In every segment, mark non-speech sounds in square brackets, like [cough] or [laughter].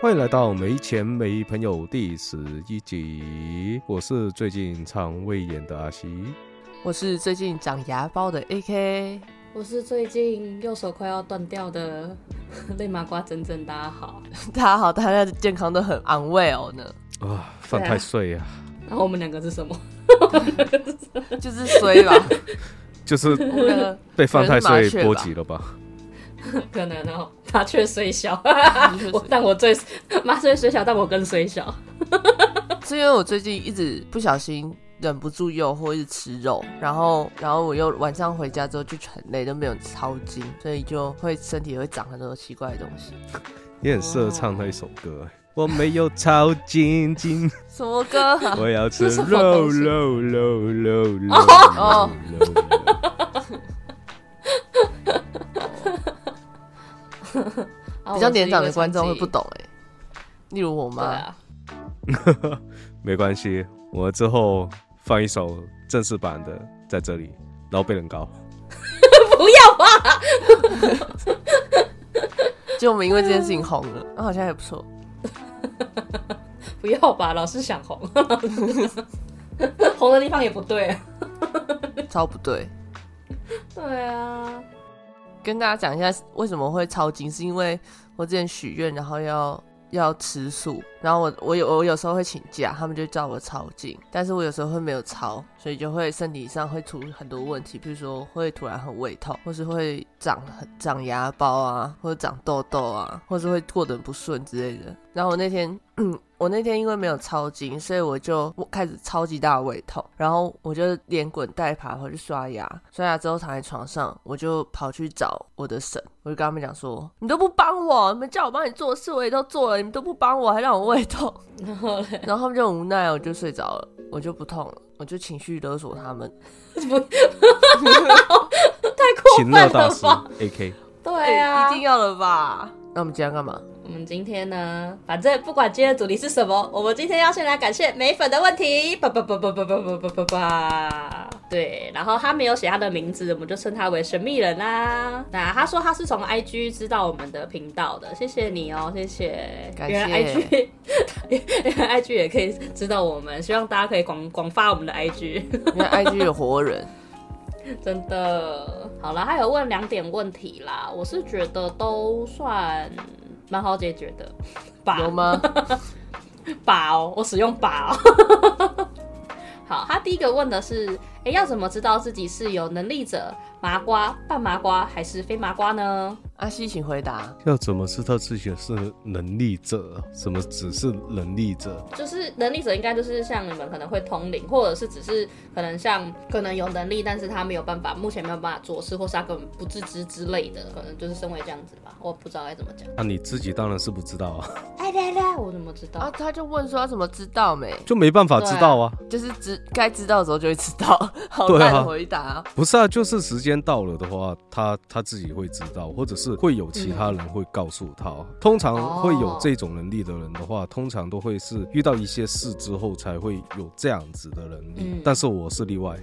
欢迎来到没钱没朋友第十一集，我是最近肠胃炎的阿西。我是最近长牙包的 AK，我是最近右手快要断掉的 [laughs] 泪麻瓜真正，大家好。大家好，大家的健康都很 unwell 呢。啊，犯太岁啊！然后我们两个是什么？[laughs] 就是衰吧，[laughs] 就是被犯太岁可能是麻雀吧波及了吧？可能哦，麻雀虽小，[laughs] 我但我最麻雀虽小，但我更虽小。[laughs] 是因为我最近一直不小心忍不住诱惑，一直吃肉，然后然后我又晚上回家之后就很累，都没有抄经，所以就会身体会长很多奇怪的东西。你很适合唱那一首歌、欸。我没有超筋筋，什么歌啊？我要吃是什么肉肉肉肉肉哦 [laughs] 比较年长的观众会不懂哎、例如我对妈，啊，[laughs] 没关系，我之后放一首正式版的在这里，然后被人告。[laughs] 不要吧！就我们因为这件事情红了，那好像还不错。不要吧！老是想红，红的地方也不对啊。超不对。对啊，跟大家讲一下为什么会抄经，是因为我之前许愿，然后要要吃素，然后我我有我有时候会请假，他们就叫我抄经，但是我有时候会没有抄，所以就会身体上会出很多问题，比如说会突然很胃痛，或是会长很长牙包啊，或者长痘痘啊，或是会过得很不顺之类的。然后我那天，我那天因为没有抄经，所以我就我开始超级大的胃痛，然后我就连滚带爬回去刷牙，刷牙之后躺在床上，我就跑去找我的婶，我就跟他们讲说：“你都不帮我，你们叫我帮你做事，我也都做了，你们都不帮我，还让我胃痛。[laughs] 然后嘞，”然后他们就很无奈，我就睡着了，我就不痛了，我就情绪勒索他们。[laughs] [laughs] 太过分了吧？A K，对啊，一定要了吧？那我们今天要干嘛？我们今天呢，反正不管今天的主题是什么，我们今天要先来感谢美粉的问题，叭叭叭叭叭叭叭叭叭叭。对，然后他没有写他的名字，我们就称他为神秘人啦。那他说他是从 IG 知道我们的频道的，谢谢你哦，谢谢。感谢原来 IG，[laughs] 原来 IG 也可以知道我们，希望大家可以广广发我们的 IG。因为 IG 有活人，[laughs] 真的，好了，他有问两点问题啦，我是觉得都算蛮好解决的，吧？有吗？[laughs] 把哦，我使用把哦。[laughs] 好，他第一个问的是，哎、要怎么知道自己是有能力者、麻瓜、半麻瓜还是非麻瓜呢？阿西，请回答。要怎么知道自己是能力者？什么只是能力者？就是能力者应该就是像你们可能会通灵，或者是只是可能像可能有能力，但是他没有办法，目前没有办法做事，或是他根本不自知之类的，可能就是身为这样子吧，我不知道该怎么讲。啊，你自己当然是不知道啊，哎来来，我怎么知道？啊，他就问说他怎么知道没？就没办法知道啊。就是知该知道的时候就会知道，[laughs] 好对啊烂的回答、啊。不是啊，就是时间到了的话，他他自己会知道，或者是会有其他人会告诉他。通常会有这种能力的人的话，通常都会是遇到一些事之后才会有这样子的能力。嗯但是我是例外，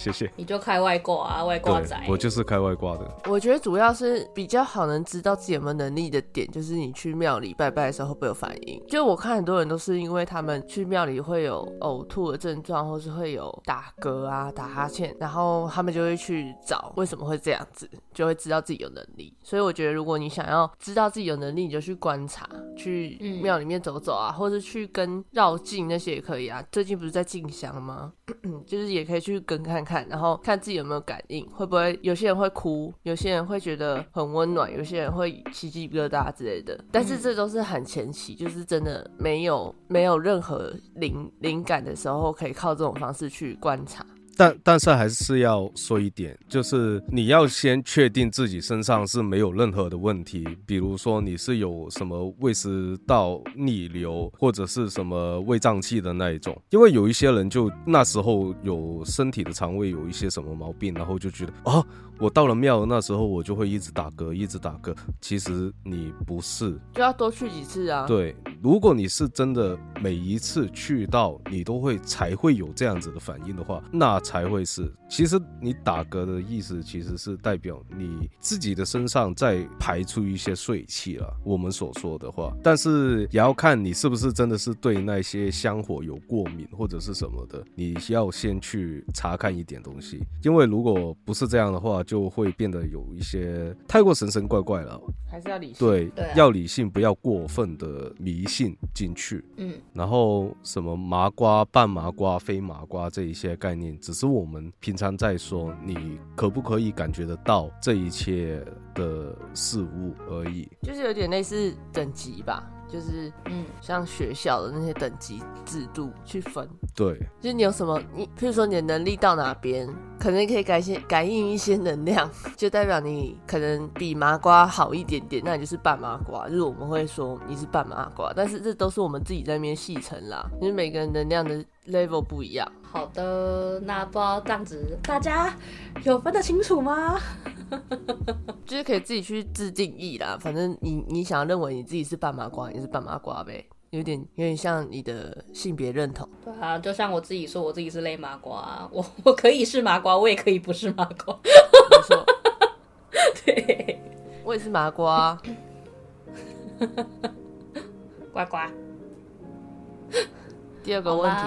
谢谢。你就开外挂啊，外挂仔。，我就是开外挂的。我觉得主要是比较好能知道自己有没有能力的点，就是你去庙里拜拜的时候会不会有反应。就我看很多人都是因为他们去庙里会有呕吐的症状，或是会有打嗝啊、打哈欠，然后他们就会去找为什么会这样子，就会知道自己有能力。所以我觉得，如果你想要知道自己有能力，你就去观察，去嗯庙里面走走啊，或者去跟绕境那些也可以啊。最近不是在进香吗？[clears throat] 就是也可以去跟看看，然后看自己有没有感应，会不会有些人会哭，有些人会觉得很温暖，有些人会起鸡皮疙瘩之类的。但是这都是很前期，就是真的没有没有任何灵灵感的时候，可以靠这种方式去观察。但但是还是要说一点，就是你要先确定自己身上是没有任何的问题，比如说你是有什么胃食道逆流或者是什么胃胀气的那一种，因为有一些人就那时候有身体的肠胃有一些什么毛病，然后就觉得啊，我到了庙那时候我就会一直打嗝，一直打嗝，其实你不是，就要多去几次啊。对如果你是真的每一次去到你都会才会有这样子的反应的话，那才会是。其实你打嗝的意思其实是代表你自己的身上在排出一些税气了。我们所说的话，但是也要看你是不是真的是对那些香火有过敏或者是什么的，你要先去查看一点东西，因为如果不是这样的话，就会变得有一些太过神神怪怪了。还是要理性。对，对啊要理性，不要过分的迷信进去。嗯，然后什么麻瓜、半麻瓜、非麻瓜这一些概念，只是我们平常在说，你可不可以感觉得到这一切的事物而已。就是有点类似等级吧，就是嗯。像学校的那些等级制度去分，对，就是你有什么，你譬如说你的能力到哪边，可能可以感些感应一些能量，[laughs] 就代表你可能比麻瓜好一点点，那你就是半麻瓜，就是我们会说你是半麻瓜，但是这都是我们自己在那边细称啦，因为每个人能量的 level 不一样。好的，那不知道这样子大家有分得清楚吗？[laughs] 就是可以自己去自定义啦，反正你你想要认为你自己是半麻瓜，你是半麻瓜呗，有点有点像你的性别认同。对啊，就像我自己说，我自己是类麻瓜，[laughs] 我我可以是麻瓜，我也可以不是麻瓜。没错，[laughs] 对，我也是麻瓜，呱呱。第二个问题，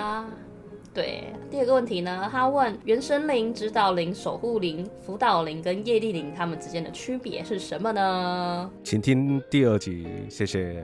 对，第二个问题呢，他问原生灵、指导灵、守护灵、辅导灵跟业力灵他们之间的区别是什么呢？请听第二集，谢谢。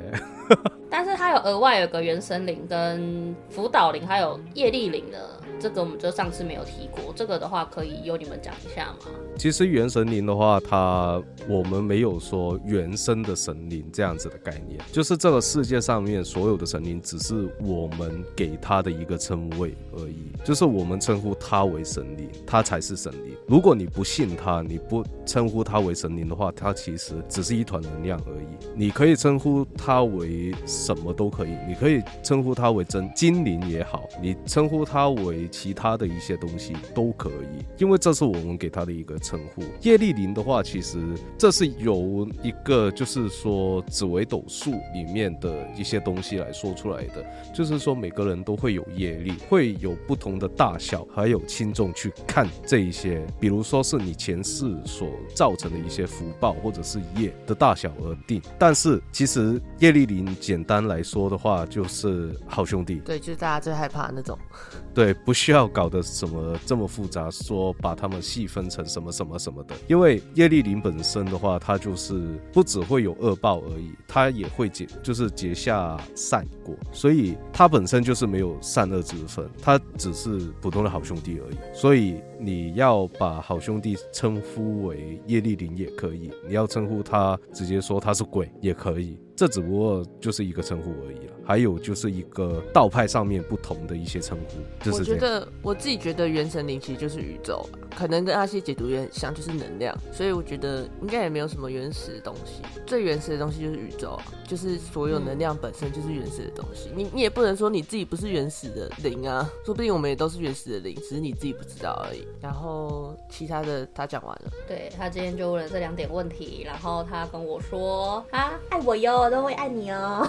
[laughs] 但是它有额外有个原生灵跟辅导灵，还有业力灵的，这个我们就上次没有提过。这个的话可以由你们讲一下吗？其实元神灵的话，它我们没有说原生的神灵这样子的概念，就是这个世界上面所有的神灵，只是我们给它的一个称谓而已，就是我们称呼它为神灵，它才是神灵。如果你不信它，你不称呼它为神灵的话，它其实只是一团能量而已。你可以称呼它为什么都可以，你可以称呼它为真精灵也好，你称呼它为其他的一些东西都可以，因为这是我们给它的一个称呼。业力灵的话，其实这是由一个就是说紫微斗数里面的一些东西来说出来的，就是说每个人都会有业力，会有不同的大小，还有轻重去看这一些，比如说是你前世所造成的一些福报或者是业的大小而定。但是其实业力灵简单来说的话，就是好兄弟，对，就是大家最害怕的那种。[laughs] 对，不需要搞得什么这么复杂，说把他们细分成什么什么什么的。因为业力灵本身的话，它就是不只会有恶报而已，它也会结，就是结下善果，所以它本身就是没有善恶之分，它只是普通的好兄弟而已。所以你要把好兄弟称呼为业力灵也可以，你要称呼他直接说他是鬼也可以。这只不过就是一个称呼而已了，还有就是一个道派上面不同的一些称呼，就我是。觉得我自己觉得元神灵其实就是宇宙吧，可能跟阿西解读也很像，就是能量。所以我觉得应该也没有什么原始的东西，最原始的东西就是宇宙啊，就是所有能量本身就是原始的东西。你你也不能说你自己不是原始的灵啊，说不定我们也都是原始的灵，只是你自己不知道而已。然后其他的他讲完了，对他今天就问了这两点问题，然后他跟我说啊，爱我哟，都会爱你哦。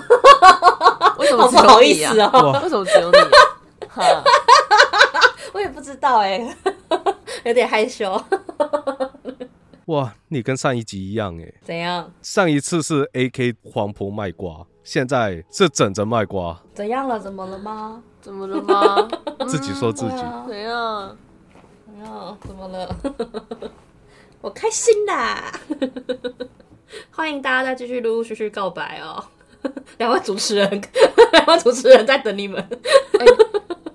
为什么不好有你啊意思？哦，为什么只有你、啊？我也不知道哎，有点害羞。哇，你跟上一集一样哎，怎样？上一次是 A K 黄婆卖瓜，现在是整着卖瓜，怎样了？怎么了吗？怎么了吗？[laughs] 自己说自己。怎样？怎样？怎么了？[laughs] 我开心啦！[laughs] 欢迎大家再继续陆陆续续告白哦。两位主持人，两位主持人在等你们。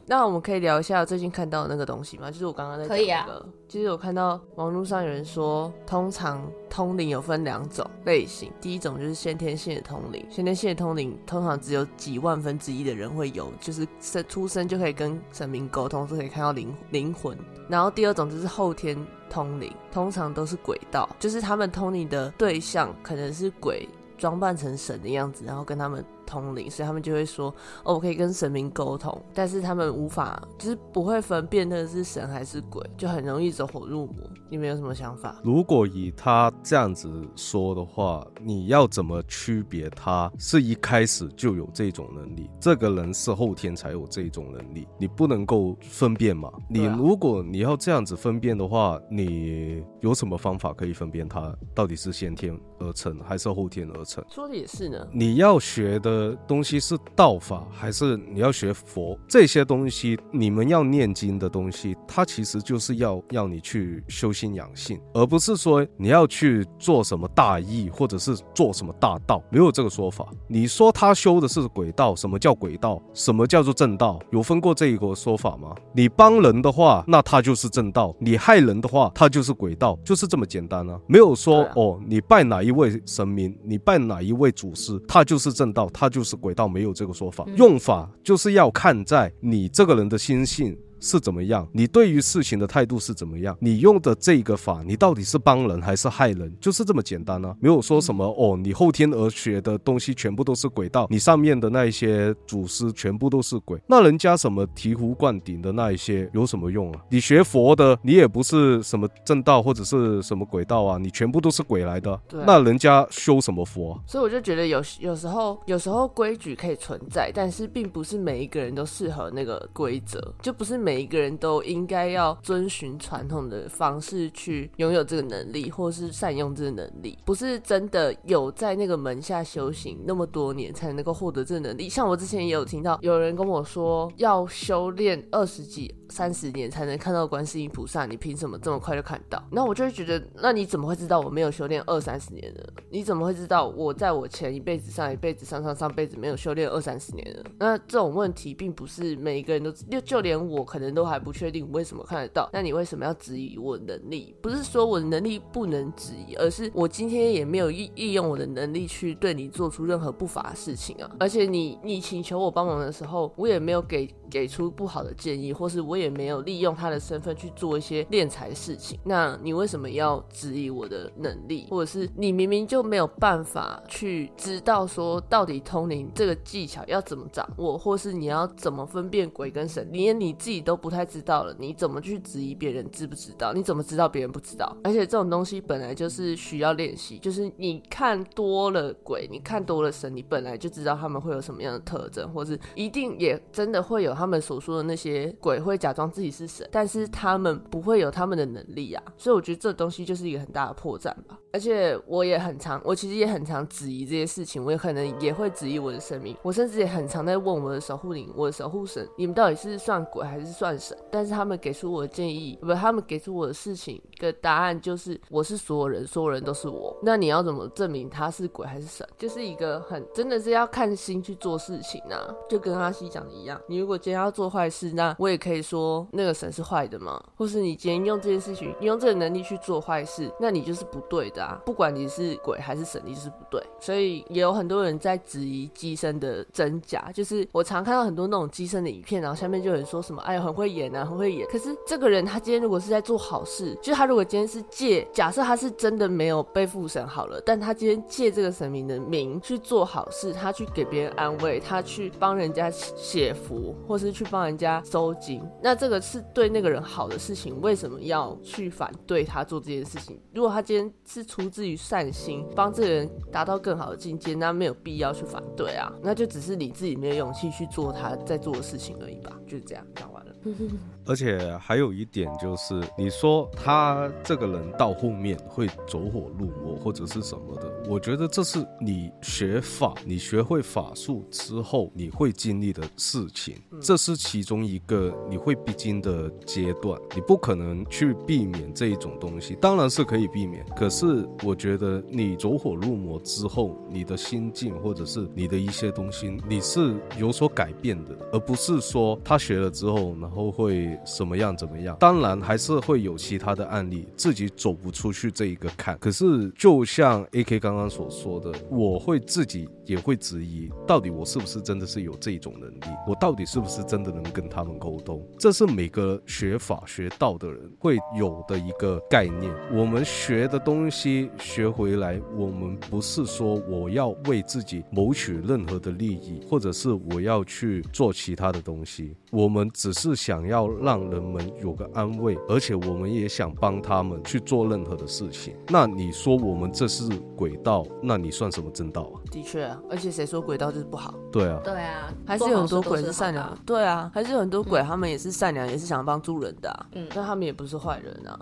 那我们可以聊一下最近看到的那个东西吗？就是我刚刚在讲可以啊那个，就是我看到网络上有人说，通常通灵有分两种类型，第一种就是先天性的通灵，先天性的通灵通常只有几万分之一的人会有，就是生出生就可以跟神明沟通，是可以看到灵灵魂。然后第二种就是后天通灵，通常都是鬼道，就是他们通灵的对象可能是鬼。装扮成神的样子，然后跟他们通灵，所以他们就会说哦，我可以跟神明沟通，但是他们无法，就是不会分辨那个是神还是鬼，就很容易走火入魔。你们有什么想法？如果以他这样子说的话，你要怎么区别他是一开始就有这种能力，这个人是后天才有这种能力，你不能够分辨嘛？你如果你要这样子分辨的话，你有什么方法可以分辨他到底是先天而成还是后天而成？说的也是呢。你要学的东西是道法，还是你要学佛？这些东西，你们要念经的东西，它其实就是要要你去修心养性，而不是说你要去做什么大义，或者是做什么大道，没有这个说法。你说他修的是鬼道，什么叫鬼道？什么叫做正道？有分过这一个说法吗？你帮人的话，那他就是正道；你害人的话，他就是鬼道，就是这么简单啊。没有说、哦，你拜哪一位神明，你拜哪一位祖师，他就是正道，他就是轨道，没有这个说法。用法就是要看在你这个人的心性。是怎么样？你对于事情的态度是怎么样？你用的这个法，你到底是帮人还是害人？就是这么简单啊！没有说什么哦，你后天而学的东西全部都是鬼道，你上面的那一些祖师全部都是鬼，那人家什么醍醐灌顶的那一些有什么用啊？你学佛的，你也不是什么正道或者是什么鬼道啊，你全部都是鬼来的，那人家修什么佛啊？所以我就觉得有有时候有时候规矩可以存在，但是并不是每一个人都适合那个规则，就不是每一个人都应该要遵循传统的方式去拥有这个能力，或是善用这个能力，不是真的有在那个门下修行那么多年才能够获得这个能力。像我之前也有听到有人跟我说，要修炼二十几、三十年才能看到观世音菩萨，你凭什么这么快就看到？那我就会觉得，那你怎么会知道我没有修炼二三十年呢？你怎么会知道我在我前一辈子、上一辈子、上上上辈子没有修炼二三十年呢？那这种问题并不是每一个人都，就就连我可能都还不确定为什么看得到。那你为什么要质疑我能力？不是说我的能力不能质疑，而是我今天也没有利利用我的能力去对你做出任何不法的事情啊。而且你你请求我帮忙的时候，我也没有给给出不好的建议，或是我我也没有利用他的身份去做一些敛财事情。那你为什么要质疑我的能力，或者是你明明就没有办法去知道说到底通灵这个技巧要怎么掌握，或是你要怎么分辨鬼跟神，连你自己都不太知道了，你怎么去质疑别人知不知道？你怎么知道别人不知道？而且这种东西本来就是需要练习，就是你看多了鬼，你看多了神，你本来就知道他们会有什么样的特征，或是一定也真的会有他们所说的那些鬼会假装自己是神，但是他们不会有他们的能力啊。所以我觉得这东西就是一个很大的破绽吧。而且我也很常，我其实也很常质疑这些事情，我也可能也会质疑我的生命，我甚至也很常在问我的守护灵、我的守护神，你们到底是算鬼还是算神？但是他们给出我的建议，不，他们给出我的事情的答案就是我是所有人，所有人都是我。那你要怎么证明他是鬼还是神？就是一个很真的是要看心去做事情啊，就跟阿西讲的一样，你如果今天要做坏事，那我也可以说那个神是坏的嘛，或是你今天用这件事情，你用这个能力去做坏事，那你就是不对的。不管你是鬼还是神，你就是不对。所以也有很多人在质疑机身的真假，就是我常看到很多那种机身的影片，然后下面就有人说什么，哎呀很会演啊，很会演。可是这个人他今天如果是在做好事，就是他如果今天是借，假设他是真的没有被附神好了，但他今天借这个神明的名去做好事，他去给别人安慰，他去帮人家写符，或是去帮人家收金，那这个是对那个人好的事情，为什么要去反对他做这件事情？如果他今天是出自于善心，帮这个人达到更好的境界，那没有必要去反对啊，那就只是你自己没有勇气去做他在做的事情而已吧，就是这样，讲完了。而且还有一点就是，你说他这个人到后面会走火入魔或者是什么的，我觉得这是你学法，你学会法术之后你会经历的事情，这是其中一个你会必经的阶段，你不可能去避免这一种东西，当然是可以避免，可是我觉得你走火入魔之后，你的心境或者是你的一些东西，你是有所改变的，而不是说他学了之后，然后会去什么样怎么样。当然还是会有其他的案例，自己走不出去这一个坎。可是就像 A K 刚刚所说的，我会自己也会质疑，到底我是不是真的是有这种能力？我到底是不是真的能跟他们沟通？这是每个学法学道的人会有的一个概念。我们学的东西学回来，我们不是说我要为自己谋取任何的利益，或者是我要去做其他的东西，我们只是想要让人们有个安慰，而且我们也想帮他们去做任何的事情。那你说我们这是轨道，那你算什么正道啊？的确啊，而且谁说轨道就是不好？对啊，对啊，还是有很多鬼是是善良的。对啊，还是有很多鬼，他们也是善良，也是想帮助人的、啊。嗯但他们也不是坏人啊。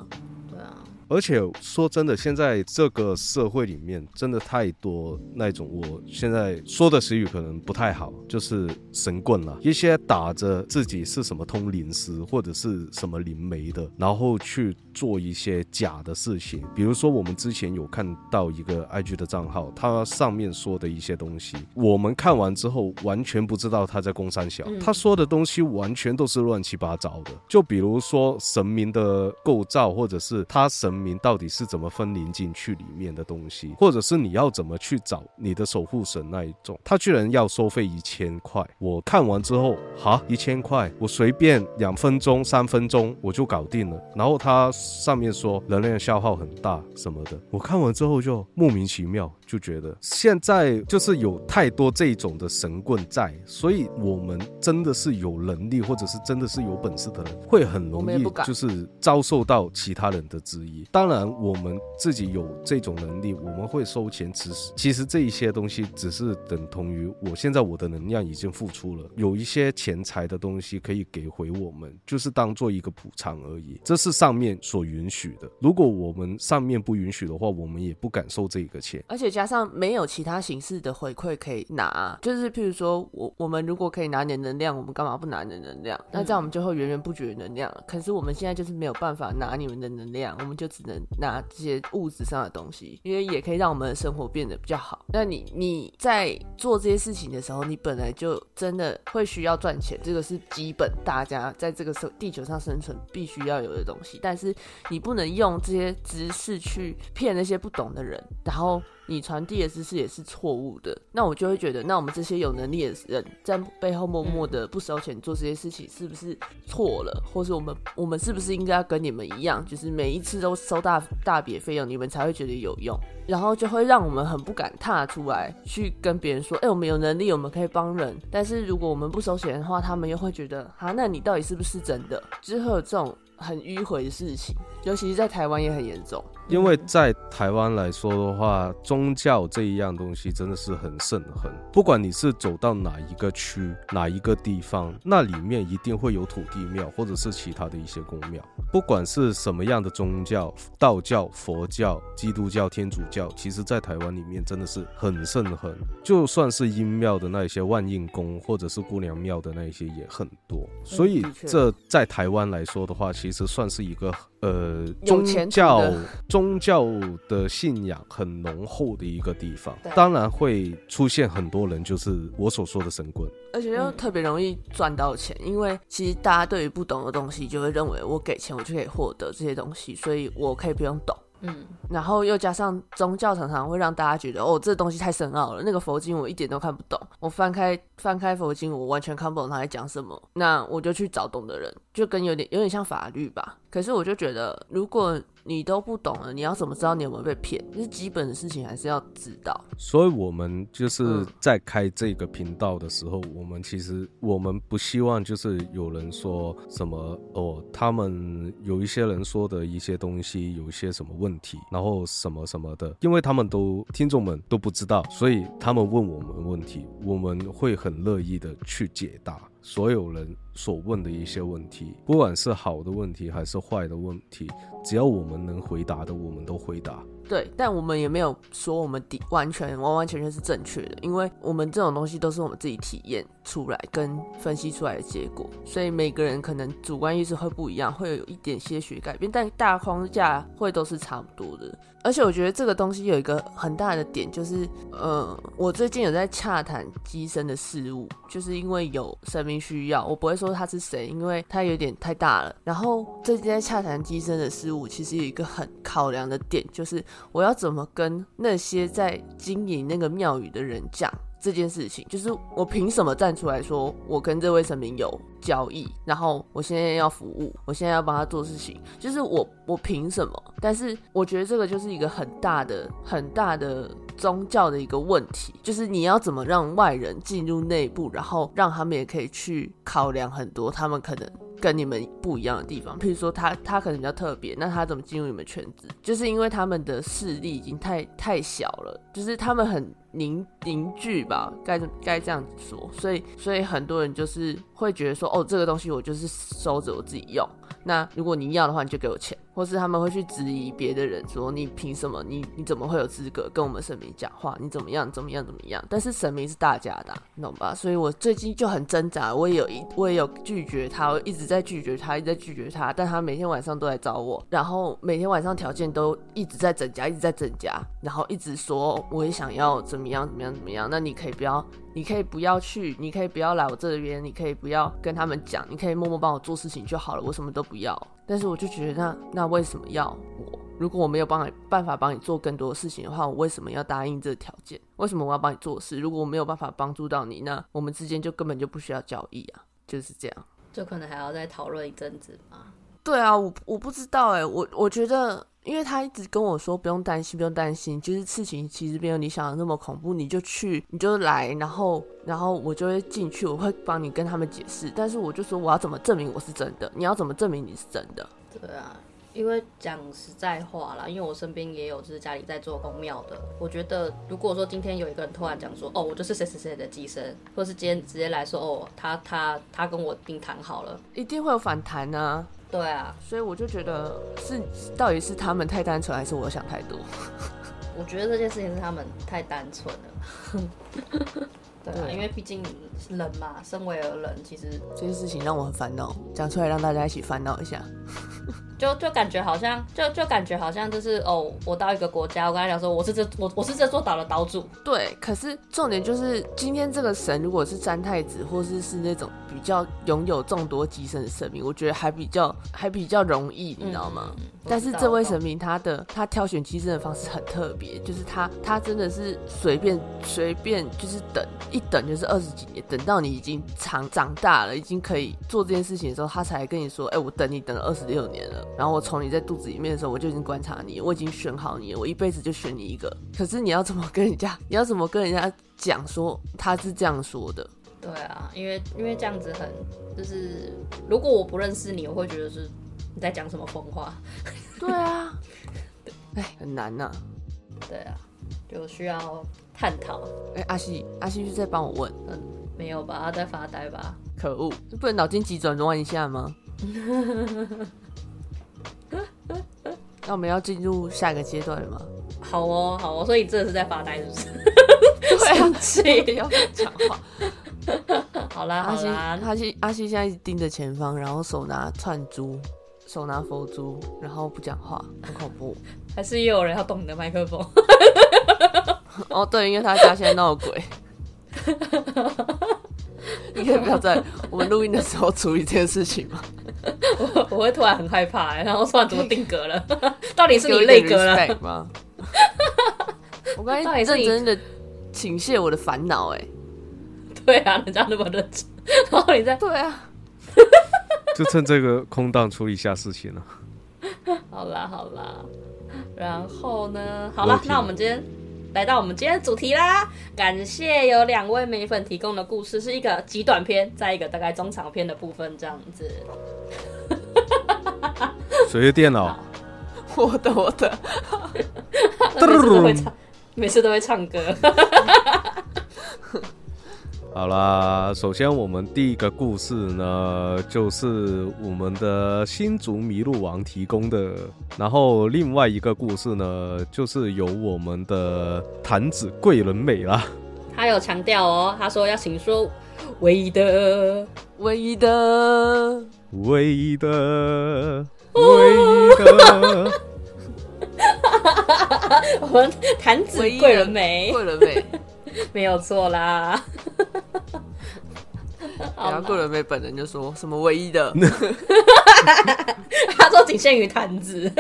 对啊，而且说真的，现在这个社会里面真的太多那种，我现在说的词语可能不太好，就是神棍了。一些打着自己是什么通灵师或者是什么灵媒的，然后去做一些假的事情。比如说，我们之前有看到一个 IG 的账号，他上面说的一些东西，我们看完之后完全不知道他在攻三小，嗯他说的东西完全都是乱七八糟的。就比如说神明的构造，或者是他神明到底是怎么分灵进去里面的东西，或者是你要怎么去找你的守护神那一种，他居然要收费一千块。我看完之后，哈，一千块，我随便两分钟、三分钟我就搞定了。然后他上面说能量消耗很大什么的，我看完之后就莫名其妙，就觉得现在就是有太多这种的神棍在，所以我们真的是有能力，或者是真的是有本事的人，会很容易就是遭受到其他人的质疑。当然，我们自己有这种能力，我们会收钱。其实，其实这一些东西只是等同于我现在我的能量已经付出了，有一些钱财的东西可以给回我们，就是当做一个补偿而已。这是上面所允许的。如果我们上面不允许的话，我们也不敢收这个钱。而且加上没有其他形式的回馈可以拿，就是譬如说我我们如果可以拿你的能量，我们干嘛不拿你的能量？那这样我们就会源源不绝的能量。可是我们现在就是没有办法拿你们的能量，我们就只能拿这些物质上的东西，因为也可以让我们的生活变得比较好。那你你在做这些事情的时候，你本来就真的会需要赚钱，这个是基本大家在这个生地球上生存必须要有的东西。但是你不能用这些知识去骗那些不懂的人，然后你传递的知识也是错误的，那我就会觉得，那我们这些有能力的人在背后默默的不收钱做这些事情，是不是错了？或是我们我们是不是应该要跟你们一样，就是每一次都收大大笔费用，你们才会觉得有用？然后就会让我们很不敢踏出来去跟别人说，哎、我们有能力，我们可以帮人。但是如果我们不收钱的话，他们又会觉得，啊，那你到底是不是真的？之后有这种很迂回的事情，尤其是在台湾也很严重。因为在台湾来说的话，宗教这一样东西真的是很盛行。不管你是走到哪一个区、哪一个地方，那里面一定会有土地庙或者是其他的一些公庙。不管是什么样的宗教，道教、佛教、基督教、天主教，其实在台湾里面真的是很盛行。就算是阴庙的那一些万应宫，或者是姑娘庙的那一些也很多。所以这在台湾来说的话，其实算是一个呃宗教宗教的信仰很浓厚的一个地方，当然会出现很多人，就是我所说的神棍。而且又特别容易赚到钱，因为其实大家对于不懂的东西，就会认为我给钱我就可以获得这些东西，所以我可以不用懂。嗯，然后又加上宗教常常会让大家觉得，哦，这东西太深奥了，那个佛经我一点都看不懂。我翻开翻开佛经，我完全看不懂他在讲什么。那我就去找懂的人，就跟有点有点像法律吧。可是我就觉得，如果你都不懂了，你要怎么知道你有没有被骗？就是基本的事情还是要知道。所以，我们就是嗯在开这个频道的时候，我们其实我们不希望就是有人说什么哦，他们有一些人说的一些东西有一些什么问题，然后什么什么的，因为他们都听众们都不知道，所以他们问我们问题，我们会很乐意的去解答。所有人所问的一些问题，不管是好的问题还是坏的问题，只要我们能回答的，我们都回答。对，但我们也没有说我们的完全完完全全是正确的，因为我们这种东西都是我们自己体验出来跟分析出来的结果，所以每个人可能主观意识会不一样，会有一点些许改变，但大框架会都是差不多的。而且我觉得这个东西有一个很大的点，就是呃，我最近有在洽谈机身的事物，就是因为有生命需要，我不会说他是谁，因为他有点太大了。然后最近在洽谈机身的事物，其实有一个很考量的点，就是我要怎么跟那些在经营那个庙宇的人讲。这件事情就是我凭什么站出来说我跟这位神明有交易，然后我现在要服务，我现在要帮他做事情，就是我我凭什么？但是我觉得这个就是一个很大的很大的宗教的一个问题，就是你要怎么让外人进入内部，然后让他们也可以去考量很多他们可能跟你们不一样的地方，譬如说他他可能比较特别，那他怎么进入你们圈子？就是因为他们的势力已经太太小了，就是他们很。凝凝聚吧，该该这样子说，所以所以很多人就是会觉得说，哦，这个东西我就是收着我自己用。那如果你要的话，你就给我钱，或是他们会去质疑别的人说，你凭什么？你你怎么会有资格跟我们神明讲话？你怎么样？怎么样？怎么样？但是神明是大家的，你懂吧？所以我最近就很挣扎，我也有一我也有拒绝他，我一直在拒绝他，一直在拒绝他，但他每天晚上都来找我，然后每天晚上条件都一直在增加，一直在增加，然后一直说我也想要怎么样怎么样怎么样，那你可以不要。你可以不要去，你可以不要来我这边，你可以不要跟他们讲，你可以默默帮我做事情就好了，我什么都不要。但是我就觉得，那那为什么要我？如果我没有帮你办法帮你做更多的事情的话，我为什么要答应这个条件？为什么我要帮你做事？如果我没有办法帮助到你，那我们之间就根本就不需要交易啊，就是这样。就可能还要再讨论一阵子嘛。对啊，我我不知道哎，我我觉得。因为他一直跟我说不用担心，不用担心，就是事情其实没有你想的那么恐怖，你就去，你就来，然后，然后我就会进去，我会帮你跟他们解释。但是我就说我要怎么证明我是真的？你要怎么证明你是真的？对啊，因为讲实在话啦，因为我身边也有就是家里在做公庙的，我觉得如果说今天有一个人突然讲说，哦，我就是谁谁谁的寄生，或是今天直接来说，哦，他他他跟我订谈好了，一定会有反弹呢。对啊，所以我就觉得是到底是他们太单纯，还是我想太多？[laughs] 我觉得这件事情是他们太单纯了。[laughs] 对啊，因为毕竟人嘛，身为了人，其实这些事情让我很烦恼，讲出来让大家一起烦恼一下。[laughs] 就就感觉好像，就就感觉好像就是哦，我到一个国家，我跟他讲说我是这我我是这座岛的岛主。对，可是重点就是今天这个神如果是三太子，或是是那种比较拥有众多机身的神明，我觉得还比较还比较容易，你知道吗？但是这位神明他的他挑选机身的方式很特别，就是他他真的是随便随便就是等一等就是二十几年，等到你已经长长大了，已经可以做这件事情的时候，他才跟你说，哎，我等你等了二十六年了。然后我从你在肚子里面的时候，我就已经观察你，我已经选好你，我一辈子就选你一个。可是你要怎么跟人家？你要怎么跟人家讲说他是这样说的？对啊，因为因为这样子很就是，如果我不认识你，我会觉得是你在讲什么疯话。对啊，[laughs] 哎，很难呐。对啊，就需要探讨。哎，阿西，阿西是在帮我问？嗯，没有吧？他在发呆吧？可恶，不能脑筋急转弯一下吗？[laughs] 那我们要进入下一个阶段了吗？好哦，好哦，所以真的是在发呆，是不是？生气要讲话。好啦，好啦，阿西阿西现在盯着前方，然后手拿串珠，手拿佛珠，然后不讲话，很恐怖。[laughs] 还是又有人要动你的麦克风？哦，对，因为他家现在闹鬼。你可以不要在我们录音的时候处理这件事情吗？我我会突然很害怕，然后突然怎么定格了？到底是你累格了吗？[laughs] 我刚才认真的倾泻我的烦恼，哎，对啊，人家那么认真，然后你在对啊，[laughs] 就趁这个空档处理一下事情了。好啦好啦，然后呢？好了，那我们今天。来到我们今天的主题啦！感谢有两位美粉提供的故事，是一个极短篇，在一个大概中长篇的部分这样子。谁的电脑？我的，我的。[laughs] 每次都会唱，每次都会唱歌。好啦，首先我们第一个故事呢，就是我们的新竹麋鹿王提供的，然后另外一个故事呢，就是由我们的坛子贵人美啦。他有强调哦，他说要请说唯一的，唯一的，唯一的，唯一的，[laughs] 我们坛子唯一的贵人美。贵人美，[laughs] 没有错啦。然后贵人美本人就说什么唯一的，[laughs] 他说仅限于坛子。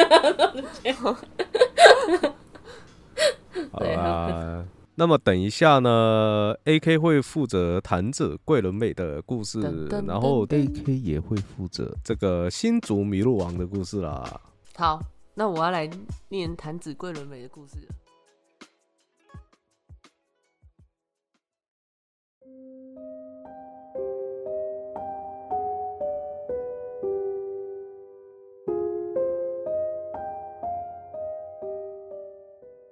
好对啦。那么等一下呢，AK 会负责坛子桂纶镁的故事噔噔，然后 AK 也会负责这个新竹麋鹿王的故事啦。好，那我要来念坛子桂纶镁的故事了。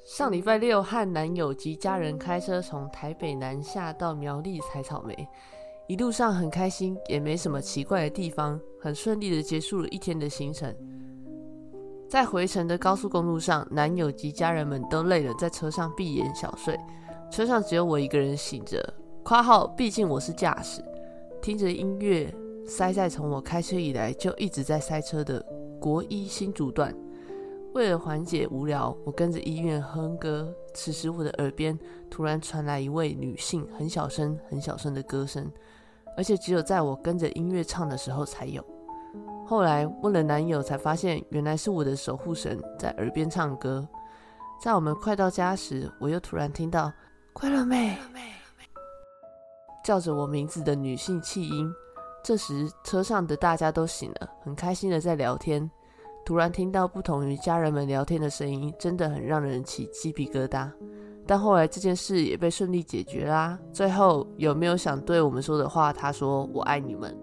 上礼拜六和男友及家人开车从台北南下到苗栗采草莓，一路上很开心，也没什么奇怪的地方，很顺利的结束了一天的行程。在回程的高速公路上，男友及家人们都累了，在车上闭眼小睡，车上只有我一个人醒着。（括号毕竟我是驾驶，听着音乐，塞在从我开车以来就一直在塞车的国一新竹段。为了缓解无聊，我跟着音乐哼歌。此时我的耳边突然传来一位女性很小声、很小声的歌声，而且只有在我跟着音乐唱的时候才有。后来问了男友，才发现原来是我的守护神在耳边唱歌。在我们快到家时，我又突然听到“快乐妹”叫着我名字的女性气音。这时车上的大家都醒了，很开心的在聊天。突然听到不同于家人们聊天的声音，真的很让人起鸡皮疙瘩。但后来这件事也被顺利解决啦。最后有没有想对我们说的话？他说：“我爱你们。”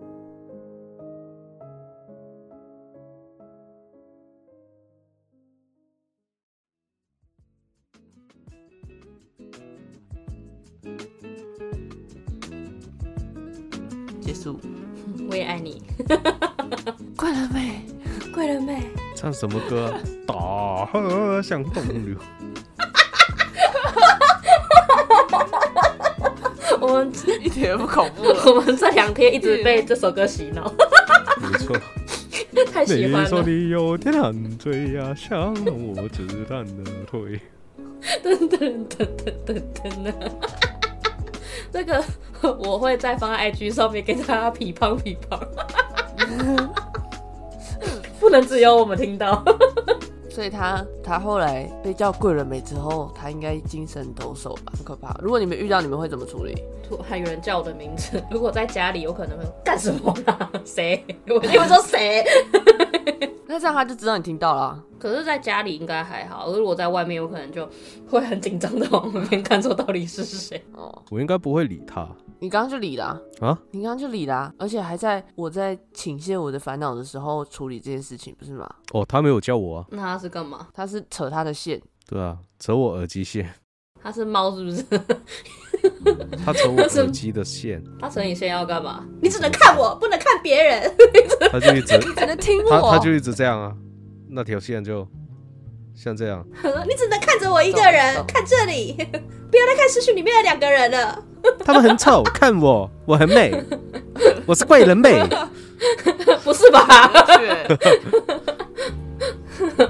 [laughs] 结束。我也爱你，[laughs] 快乐妹，贵人美。唱什么歌啊？大河向东流。[laughs] 我们一点也不恐怖我们这两天一直被这首歌洗脑，没错。太喜你说欢了。你有点烂醉呀，想弄我子弹的腿。噔噔噔噔噔噔的。这个我会再放在 IG 上面给大家匹乓匹乓，不能只有我们听到。[laughs] 所以他他后来被叫贵人美之后，他应该精神抖擞吧，很可怕。如果你们遇到，你们会怎么处理？突然有人叫我的名字，[laughs] 如果在家里，有可能会干什么啦？谁？[laughs] 我一定会说谁。那这样他就知道你听到了啊。可是，在家里应该还好，如果在外面，有可能就会很紧张的往那边看，说到底是谁。哦，我应该不会理他你刚刚就理了啊、啊。你刚刚就理了啊、而且还在我在倾泻我的烦恼的时候处理这件事情，不是吗？哦，他没有叫我啊。那他是干嘛？他是扯他的线，对啊，扯我耳机线，[laughs] 他是猫是不是？[laughs] 他扯我耳机的线，[laughs] 他扯你线要干嘛？你只能看我，不能看别人。他就一直只能听我。他他就一直这样啊，那条线就像这样。你只能看着我一个人看这里，不要再看视讯里面的两个人了。[laughs] 他们很丑，[laughs] 看我，我很美，我是贵人美。[laughs] 不是吧？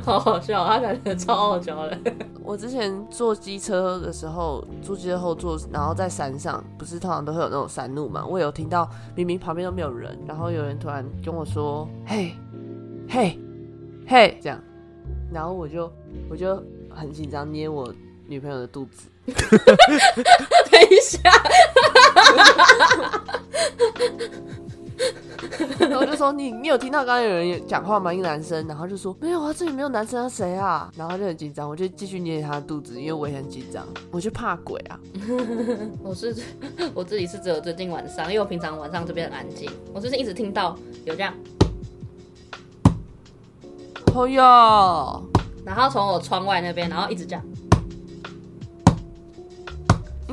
好好笑，他感觉超傲娇的。我之前坐机车的时候，坐机车后座，然后在山上，不是通常都会有那种山路嘛？我有听到明明旁边都没有人，然后有人突然跟我说：“嘿，嘿，嘿”，这样，然后我就我就很紧张，捏我女朋友的肚子，[laughs] 等一下，[laughs] 然后我就说：“你你有听到刚刚有人讲话吗？一个男生。”然后就说：“没有啊，这里没有男生啊，谁啊？”然后他就很紧张，我就继续捏他的肚子，因为我也很紧张，我就怕鬼啊。[laughs] 我是我自己是只有最近晚上，因为我平常晚上这边很安静，我最近一直听到有这样，哦哟，然后从我窗外那边，然后一直这样。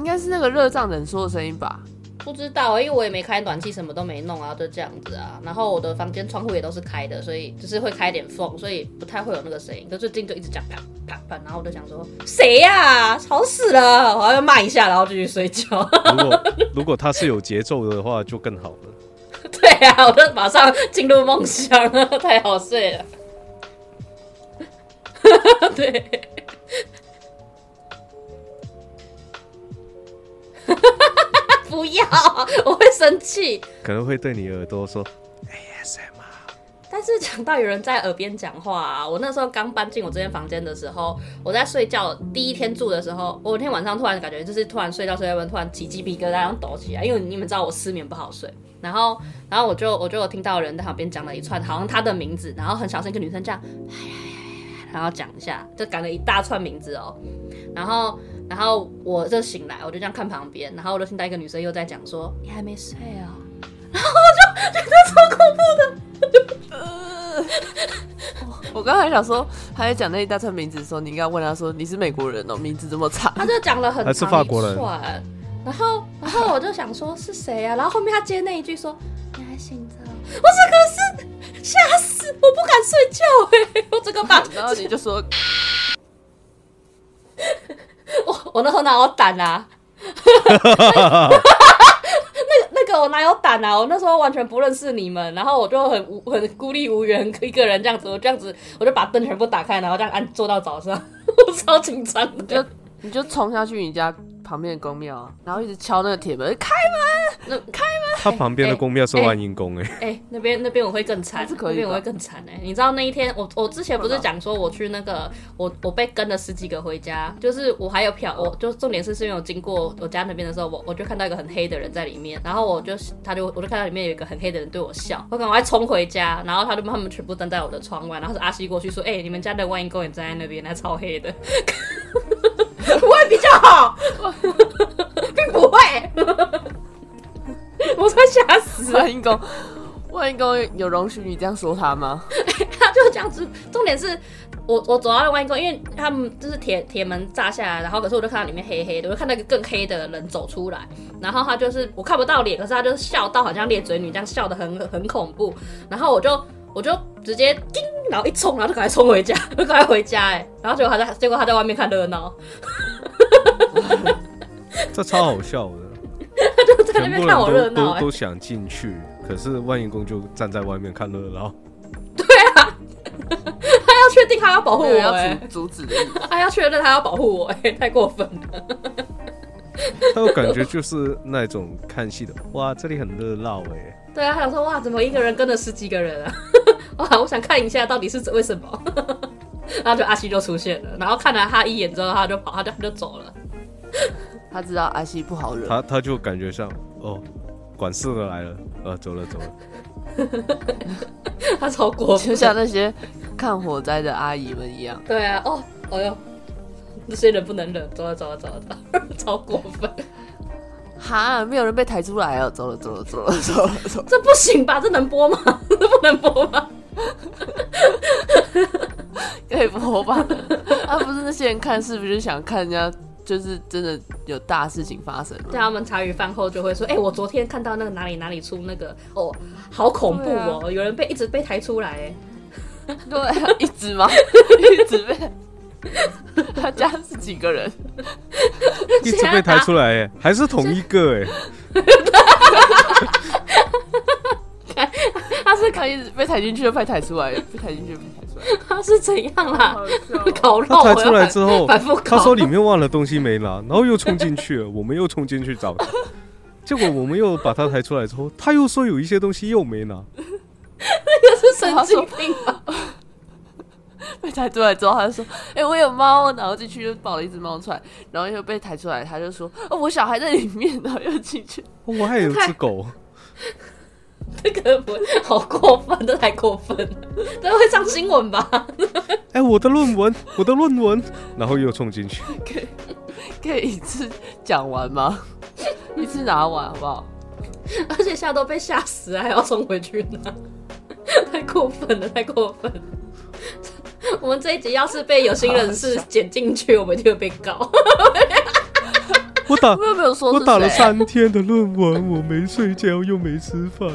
应该是那个热胀冷缩的声音吧？不知道，因为我也没开暖气，什么都没弄啊，就这样子啊。然后我的房间窗户也都是开的，所以就是会开点缝，所以不太会有那个声音。可最近就一直讲啪啪啪，然后我就想说谁呀、吵死了！我要骂一下，然后继续睡觉。[laughs] 如果如果它是有节奏的话，就更好了。对啊，我就马上进入梦乡了，太好睡了。对，[laughs] [laughs] 不要，我会生气。可能会对你耳朵说 ASMR。但是讲到有人在耳边讲话啊，我那时候刚搬进我这间房间的时候，我在睡觉第一天住的时候，我那天晚上突然感觉就是突然睡觉睡到一半，突然起鸡皮疙瘩，然后抖起来，因为你们知道我失眠不好睡，然后然后我就我就有听到有人在旁边讲了一串好像他的名字，然后很小声一个女生这样，然后讲一下，就讲了一大串名字哦，然后然后我就醒来，我就这样看旁边，然后我就听到一个女生又在讲说你还没睡哦、然后我就觉得超恐怖的。[laughs] 我刚才想说，他在讲那一大串名字的时候，你应该问他说：“你是美国人哦，名字这么长。他就讲了很还是法国人，然后然后我就想说是谁啊？然后后面他接那一句说你还醒着？我整个是吓死，我不敢睡觉哎、我这个把”然后你就说 [laughs] 我我那时候哪有胆啊？[laughs] 那个我哪有胆啊！我那时候完全不认识你们，然后我就很无很孤立无援，一个人这样子，我这样子我就把灯全部打开，然后这样按坐到早上，[laughs] 我超紧张你。就你就冲下去你家旁边的公庙啊，然后一直敲那个铁门，开门那开门。他旁边的宫庙是万应宫哎，哎、那边那边我会更惨，那边我会更惨哎、你知道那一天我我之前不是讲说我去那个我我被跟了十几个回家，就是我还有票，我就重点是是因为我经过我家那边的时候，我我就看到一个很黑的人在里面，然后我就他就我就看到里面有一个很黑的人对我笑，我赶快冲回家，然后他就他们全部站在我的窗外，然后是阿西过去说，哎、你们家的万应宫也站在那边，那超黑的，[laughs] [laughs] 不会比较好，公，万应公有容许你这样说他吗？[laughs] 他就这样子。重点是我我走到那万应宫，因为他们就是铁铁门炸下来，然后可是我就看到里面黑黑的，我就看到一个更黑的人走出来，然后他就是我看不到脸，可是他就是笑到好像咧嘴女这样笑的很很恐怖，然后我就。我就直接叮，然后一冲，然后就赶快冲回家，[laughs] 就赶快回家哎、然后结果他在，结果他在外面看热闹，[laughs] 这超好笑的。就在那边看我热闹哎都都都，想进去，可是万应公就站在外面看热闹。[laughs] 对啊 [laughs] 他要确定他要保护我要哎、阻阻止的。[laughs] 他要确认他要保护我哎、太过分了。他有感觉就是那种看戏的，哇，这里很热闹哎。对啊，他想说哇，怎么一个人跟了十几个人啊？哇，我想看一下到底是为什么。然后就阿西就出现了，然后看了他一眼之后，他就跑，他就他就走了。他知道阿西不好惹，他他就感觉像哦，管事的来了，呃，走了走了。[laughs] 他超过分，就像那些看火灾的阿姨们一样。对啊，哦，哎呦，那些人不能忍，走了走了走了走了，[laughs] 超过分，哈，没有人被抬出来哦，走了走了走了走了走了。这不行吧？这能播吗？[laughs] 这不能播吗？可以播吧？啊，不是那些人看是不是想看人家就是真的有大事情发生吗？对他们茶余饭后就会说，哎、我昨天看到那个哪里哪里出那个，哦，好恐怖哦，有人被一直被抬出来，哎，对啊，一直吗？[laughs] 一直被。他家是几个人？一直被抬出来哎，[laughs] 还是同一个哎。[laughs] 他是可以被抬进去就被抬出来，被抬进去被抬出来。[laughs] 他是怎样啦？笑 [laughs] 烤肉，他抬出来之后 [laughs] 他说里面忘了东西没拿，然后又冲进去了，我们又冲进去找他。结果我们又把他抬出来之后，他又说有一些东西又没拿。那个是神经病吧？被抬出来之后，他就说：“哎、我有猫。”然后进去就抱了一只猫出来，然后又被抬出来，他就说：“哦，我小孩在里面。”然后又进去。我还有只狗，[laughs] 这个不好过分，这太过分了，这会上新闻吧？[laughs] 哎，我的论文，我的论文，然后又冲进去。可以可以一次讲完吗？[laughs] 一次拿完好不好？而且现在都被吓死了，还要冲回去呢，太过分了，太过分了。我们这一集要是被有心人士剪进去，我们一定会被告。我打我又没有说我打了三天的论文，我没睡觉又没吃饭，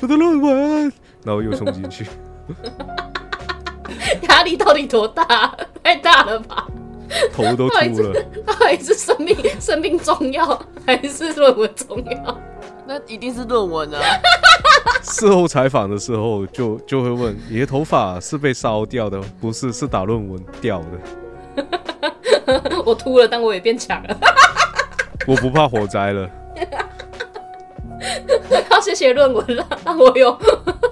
我的论文，然后又冲进去，[laughs] 压力到底多大？太大了吧？头都 [laughs] 秃了。到底是生命生命重要，还是论文重要？那一定是论文啊！事后采访的时候就就会问你的头发是被烧掉的，不是是打论文掉的。[laughs] 我秃了，但我也变强了。我不怕火灾了，[laughs] 要先写论文了，让我有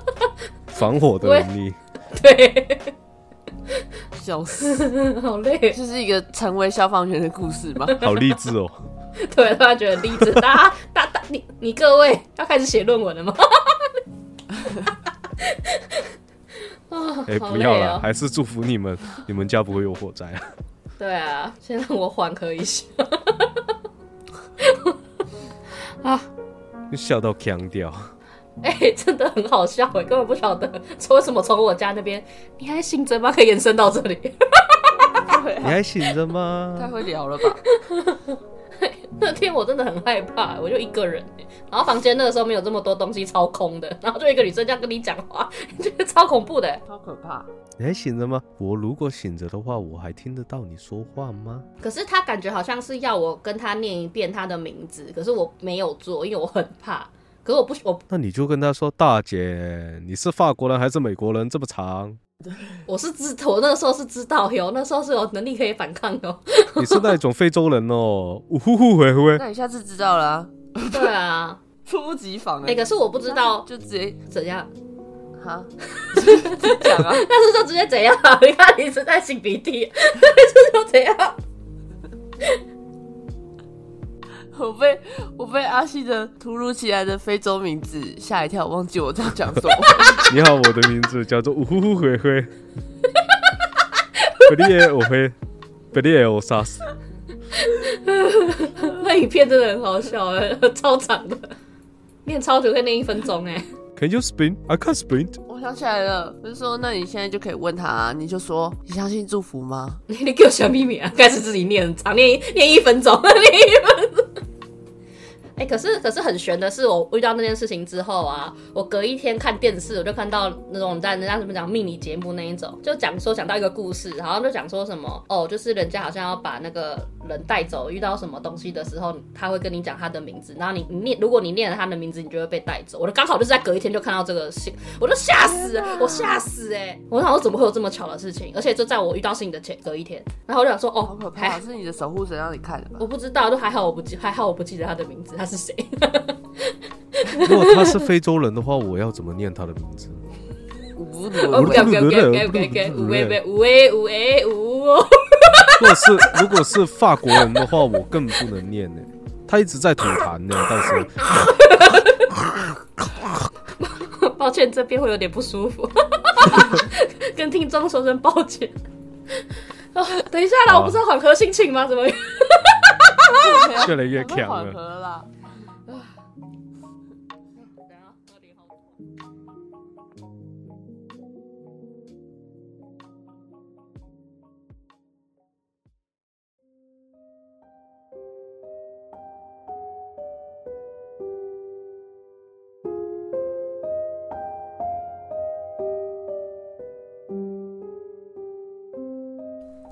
[laughs] 防火的能力。[laughs] 对，笑死，好累。这是一个成为消防员的故事吗？好励志哦！对，突然觉得励志。大家，大大，你你各位要开始写论文了吗？啊，哎、好不要了，哦。还是祝福你们，你们家不会有火灾啊！对啊，先让我缓和一下。啊，笑到腔掉。哎、真的很好笑哎，根本不晓得从为什么从我家那边你还醒着吗？可以延伸到这里。[laughs] 你还醒着吗？太会聊了吧？[laughs] 那天我真的很害怕，我就一个人欸，然后房间那个时候没有这么多东西，超空的，然后就一个女生这样跟你讲话，[laughs] 觉得超恐怖的欸。超可怕！你还醒着吗？我如果醒着的话，我还听得到你说话吗？可是他感觉好像是要我跟他念一遍他的名字，可是我没有做，因为我很怕。可是我不，我那你就跟他说：“大姐，你是法国人还是美国人？这么长，我是知，我那个时候是知道有，那时候是有能力可以反抗的哦。[laughs] 你是那种非洲人哦。”呜呼呼回回，那你下次知道了、啊，对啊，猝不及防哎、哎、可是我不知道就直接怎样，哈，[laughs] 自己讲啊，[laughs] 但是就直接怎样？你看你一直在擤鼻涕，这就怎样？[laughs] 我被我被阿西的突如其来的非洲名字吓一跳，忘记我在讲什么。[laughs] 你好，我的名字叫做呜呼呼回回。不列我会，不列我杀死。[laughs] 那影片真的很好笑哎，超长的，念超久可以念一分钟哎。Can you spin? I can't spin. 我想起来了，我就说，那你现在就可以问他、啊，你就说你相信祝福吗？你你给我小秘密啊！开始自己念长，念一念一分钟，念一分钟。哎、可是可是很悬的是，我遇到那件事情之后啊，我隔一天看电视，我就看到那种在人家怎么讲命理节目那一种，就讲说讲到一个故事，然后就讲说什么哦，就是人家好像要把那个人带走，遇到什么东西的时候，他会跟你讲他的名字，然后你你念，如果你念了他的名字，你就会被带走。我就刚好就是在隔一天就看到这个信，我就吓死了，我吓死哎、我想说怎么会有这么巧的事情，而且就在我遇到事情的前隔一天，然后我就想说哦，好可还怕，是你的守护神让你看的吧？我不知道，就还好我不记，还好我不记得他的名字，他是谁。[laughs] 如果他是非洲人的话，我要怎么念他的名字？如果是如果是法国人的话，我更不能念呢。他一直在吐痰呢，到时候抱歉，这边会有点不舒服，跟听众说声抱歉。哦，等一下啦，好我不是要缓和心情吗？怎么？越来越强了。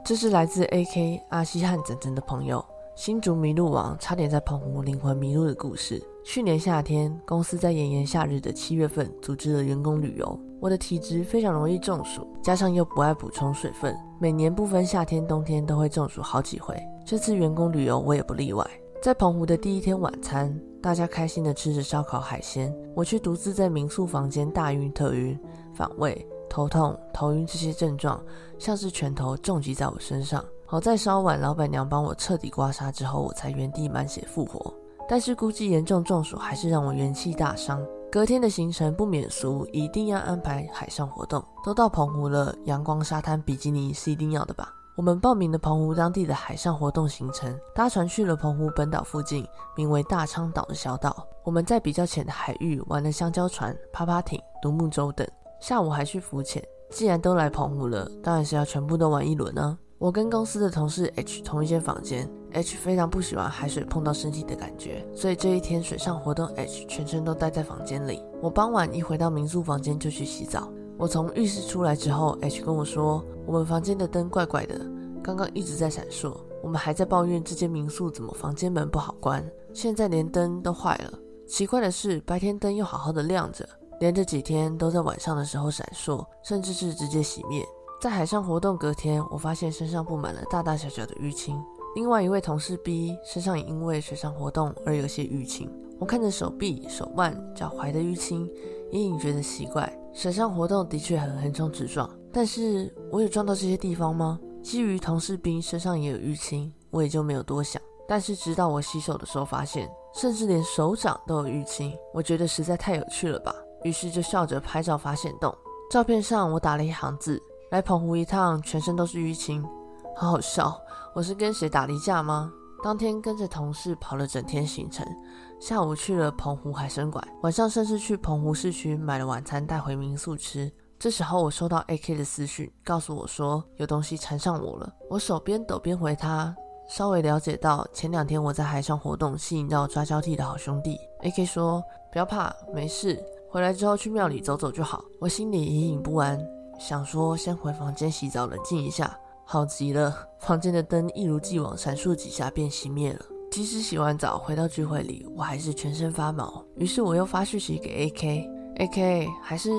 这是来自 AK 阿西和整整的朋友，新竹迷路王差点在澎湖灵魂迷路的故事。去年夏天，公司在炎炎夏日的七月份组织了员工旅游。我的体质非常容易中暑，加上又不爱补充水分，每年不分夏天冬天都会中暑好几回。这次员工旅游我也不例外。在澎湖的第一天晚餐，大家开心的吃着烧烤海鲜，我却独自在民宿房间大晕特晕，反胃、头痛、头晕这些症状像是拳头重击在我身上。好在稍晚老板娘帮我彻底刮痧之后，我才原地满血复活。但是估计严重中暑还是让我元气大伤。隔天的行程不免俗，一定要安排海上活动。都到澎湖了，阳光沙滩比基尼是一定要的吧？我们报名了澎湖当地的海上活动行程，搭船去了澎湖本岛附近名为大昌岛的小岛。我们在比较浅的海域玩了香蕉船、趴趴艇、独木舟等。下午还去浮潜。既然都来澎湖了，当然是要全部都玩一轮啊！我跟公司的同事 H 同一间房间 H 非常不喜欢海水碰到身体的感觉，所以这一天水上活动，H 全身都待在房间里。我傍晚一回到民宿房间就去洗澡。我从浴室出来之后，H 跟我说，我们房间的灯怪怪的，刚刚一直在闪烁。我们还在抱怨这间民宿怎么房间门不好关，现在连灯都坏了。奇怪的是，白天灯又好好的亮着，连着几天都在晚上的时候闪烁，甚至是直接熄灭。在海上活动隔天，我发现身上布满了大大小小的淤青。另外一位同事 B 身上也因为水上活动而有些淤青。我看着手臂、手腕、脚踝的淤青，隐隐觉得奇怪。水上活动的确很横冲直撞，但是我有撞到这些地方吗？基于同事 B 身上也有淤青，我也就没有多想。但是直到我洗手的时候，发现甚至连手掌都有淤青，我觉得实在太有趣了吧。于是就笑着拍照发现洞。照片上我打了一行字。来澎湖一趟，全身都是淤青，好好笑。我是跟谁打了一架吗？当天跟着同事跑了整天行程，下午去了澎湖海参馆，晚上甚至去澎湖市区买了晚餐带回民宿吃。这时候我收到 AK 的私讯，告诉我说有东西缠上我了。我手边抖边回他，稍微了解到前两天我在海上活动吸引到抓交替的好兄弟。AK 说不要怕，没事，回来之后去庙里走走就好。我心里隐隐不安。想说先回房间洗澡冷静一下，好极了。房间的灯一如既往闪烁几下便熄灭了。即使洗完澡回到聚会里，我还是全身发毛。于是我又发讯息给 AK，AK 还是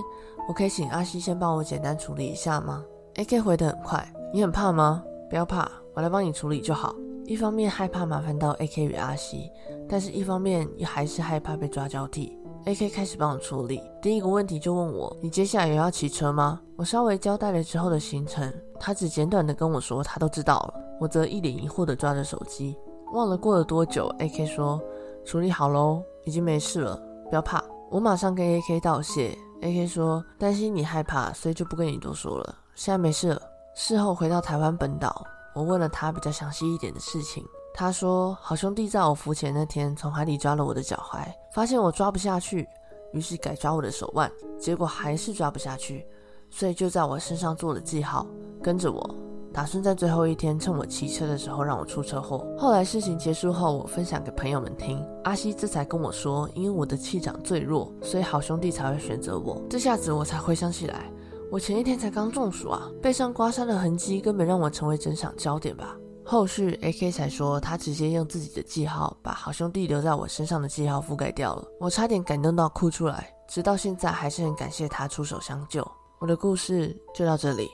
我可以请阿西先帮我简单处理一下吗？AK 回得很快，你很怕吗？不要怕，我来帮你处理就好。一方面害怕麻烦到 AK 与阿西，但是一方面也还是害怕被抓交替。A.K. 开始帮我处理，第一个问题就问我：“你接下来也要骑车吗？”我稍微交代了之后的行程，他只简短的跟我说他都知道了。我则一脸疑惑的抓着手机，忘了过了多久。A.K. 说：“处理好喽，已经没事了，不要怕。”我马上跟 A.K. 道谢。A.K. 说：“担心你害怕，所以就不跟你多说了。现在没事了。”事后回到台湾本岛，我问了他比较详细一点的事情。他说：“好兄弟在我浮潜那天从海里抓了我的脚踝，发现我抓不下去，于是改抓我的手腕，结果还是抓不下去，所以就在我身上做了记号，跟着我，打算在最后一天趁我骑车的时候让我出车祸。后来事情结束后，我分享给朋友们听，阿西这才跟我说，因为我的气场最弱，所以好兄弟才会选择我。这下子我才回想起来，我前一天才刚中暑啊，背上刮伤的痕迹根本让我成为整场焦点吧。”后续，A.K. 才说他直接用自己的记号把好兄弟留在我身上的记号覆盖掉了，我差点感动到哭出来，直到现在还是很感谢他出手相救。我的故事就到这里。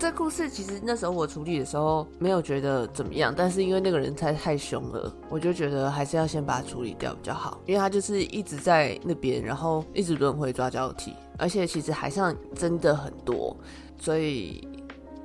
这故事其实那时候我处理的时候没有觉得怎么样，但是因为那个人太太凶了，我就觉得还是要先把它处理掉比较好。因为他就是一直在那边，然后一直轮回抓交替，而且其实海上真的很多，所以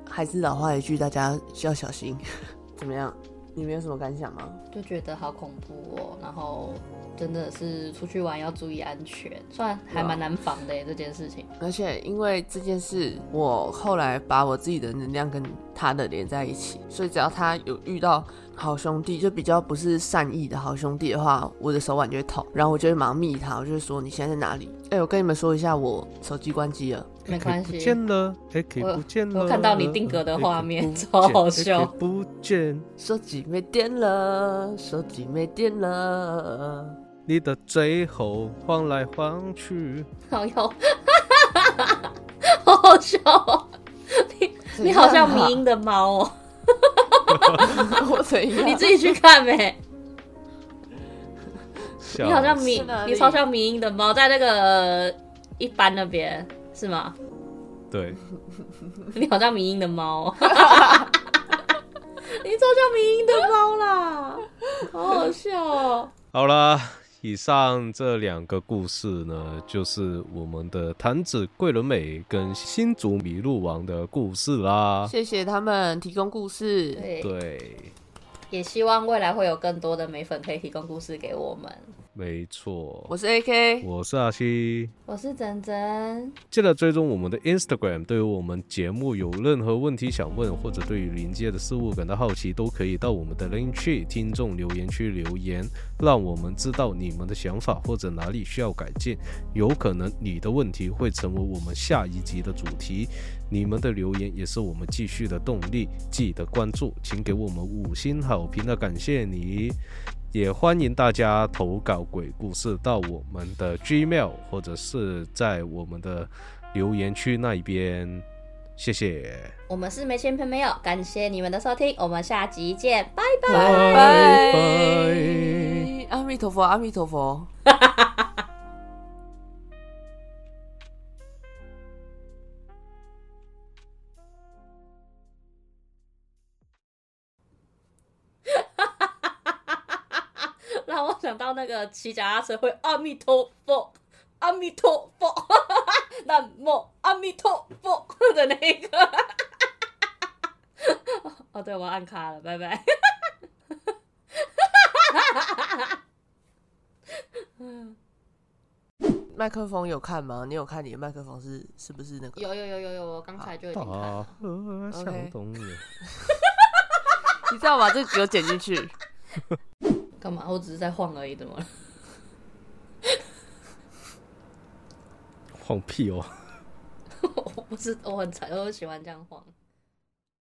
还是老话一句，大家需要小心。[laughs] 怎么样？你们有什么感想吗？就觉得好恐怖哦，然后。真的是出去玩要注意安全，虽然还蛮难防的这件事情。而且因为这件事，我后来把我自己的能量跟他的连在一起，所以只要他有遇到好兄弟，就比较不是善意的好兄弟的话，我的手腕就会痛，然后我就会马上密他，我就会说你现在在哪里？哎，我跟你们说一下，我手机关机了，没关系，不见了，AK 不见了，我看到你定格的画面，超好笑，不见，手机没电了，手机没电了。你的最后晃来晃去，好有，[laughs] 好好笑哦！你你好像迷音的猫哦，[laughs] 我怎样？你自己去看呗。你好像迷，你超像迷音的猫，在那个一般那边是吗？对，[laughs] 你好像迷音的猫，[laughs] 你超像迷音的猫啦，好好笑哦！好了。以上这两个故事呢，就是我们的坛子桂纶镁跟新竹麋鹿王的故事啦。谢谢他们提供故事，对，也希望未来会有更多的美粉可以提供故事给我们。没错，我是 AK，我是阿西。我是珍珍，记得追踪我们的 Instagram，对于我们节目有任何问题想问，或者对于临界的事物感到好奇，都可以到我们的 link 区听众留言区留言，让我们知道你们的想法或者哪里需要改进。有可能你的问题会成为我们下一集的主题，你们的留言也是我们继续的动力。记得关注，请给我们五星好评的，感谢你。也欢迎大家投稿鬼故事到我们的 Gmail，或者是在我们的留言区那一边，谢谢，我们是没钱朋友，感谢你们的收听，我们下集见，拜拜。拜拜。阿弥陀佛，阿弥陀佛。[laughs] 那个骑脚踏车会阿弥陀佛，阿弥陀佛，[laughs] 南无阿弥陀佛的那个。[laughs] 哦，对，我要按卡了，拜拜。[laughs] 麦克风有看吗？你有看你的麦克风是是不是那个？有有有有有，我刚才就已经看了。河向东流。你知道把这个给我剪进去。干嘛？我只是在晃而已，怎么了？[laughs] 晃屁哦！[laughs] 我不是，我很惨，我喜欢这样晃。